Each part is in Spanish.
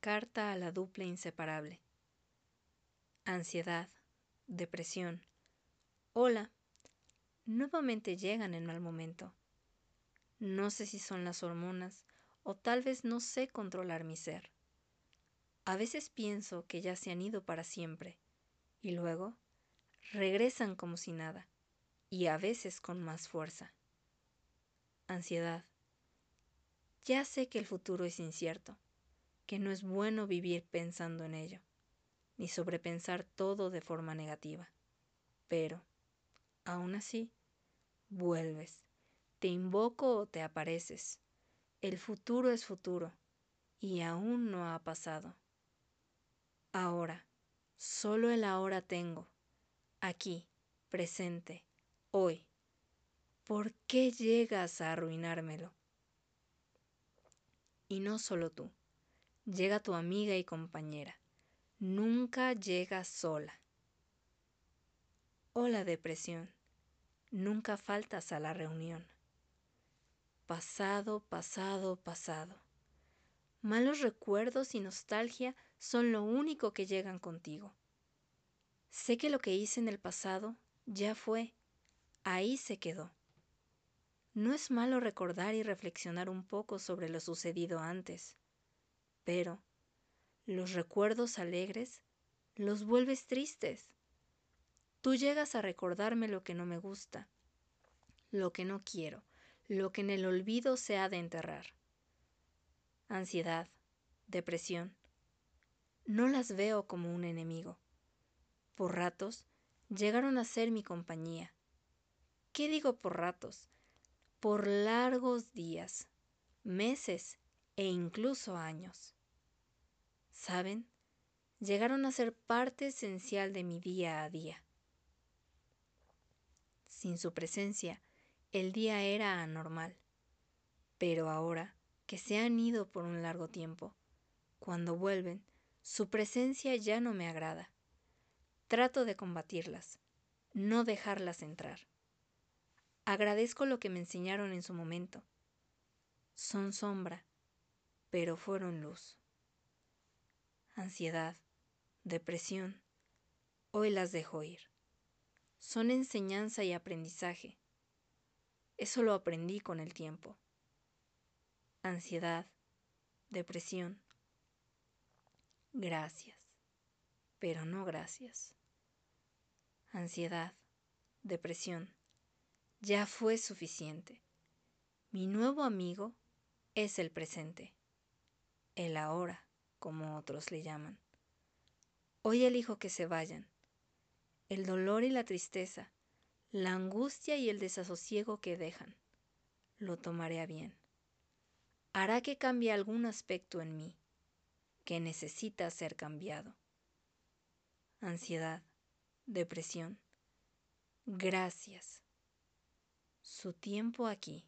carta a la dupla inseparable. Ansiedad, depresión. Hola. Nuevamente llegan en mal momento. No sé si son las hormonas o tal vez no sé controlar mi ser. A veces pienso que ya se han ido para siempre y luego regresan como si nada y a veces con más fuerza. Ansiedad. Ya sé que el futuro es incierto, que no es bueno vivir pensando en ello, ni sobrepensar todo de forma negativa. Pero, aún así, vuelves, te invoco o te apareces. El futuro es futuro y aún no ha pasado. Ahora, solo el ahora tengo, aquí, presente, hoy. ¿Por qué llegas a arruinármelo? Y no solo tú, llega tu amiga y compañera. Nunca llegas sola. Hola depresión, nunca faltas a la reunión. Pasado, pasado, pasado. Malos recuerdos y nostalgia son lo único que llegan contigo. Sé que lo que hice en el pasado ya fue, ahí se quedó. No es malo recordar y reflexionar un poco sobre lo sucedido antes, pero los recuerdos alegres los vuelves tristes. Tú llegas a recordarme lo que no me gusta, lo que no quiero, lo que en el olvido se ha de enterrar. Ansiedad, depresión. No las veo como un enemigo. Por ratos llegaron a ser mi compañía. ¿Qué digo por ratos? por largos días, meses e incluso años. ¿Saben? Llegaron a ser parte esencial de mi día a día. Sin su presencia, el día era anormal. Pero ahora que se han ido por un largo tiempo, cuando vuelven, su presencia ya no me agrada. Trato de combatirlas, no dejarlas entrar. Agradezco lo que me enseñaron en su momento. Son sombra, pero fueron luz. Ansiedad, depresión, hoy las dejo ir. Son enseñanza y aprendizaje. Eso lo aprendí con el tiempo. Ansiedad, depresión. Gracias, pero no gracias. Ansiedad, depresión ya fue suficiente. Mi nuevo amigo es el presente, el ahora, como otros le llaman. Hoy elijo que se vayan. El dolor y la tristeza, la angustia y el desasosiego que dejan, lo tomaré a bien. Hará que cambie algún aspecto en mí, que necesita ser cambiado. Ansiedad, depresión. Gracias su tiempo aquí,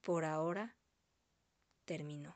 por ahora, terminó.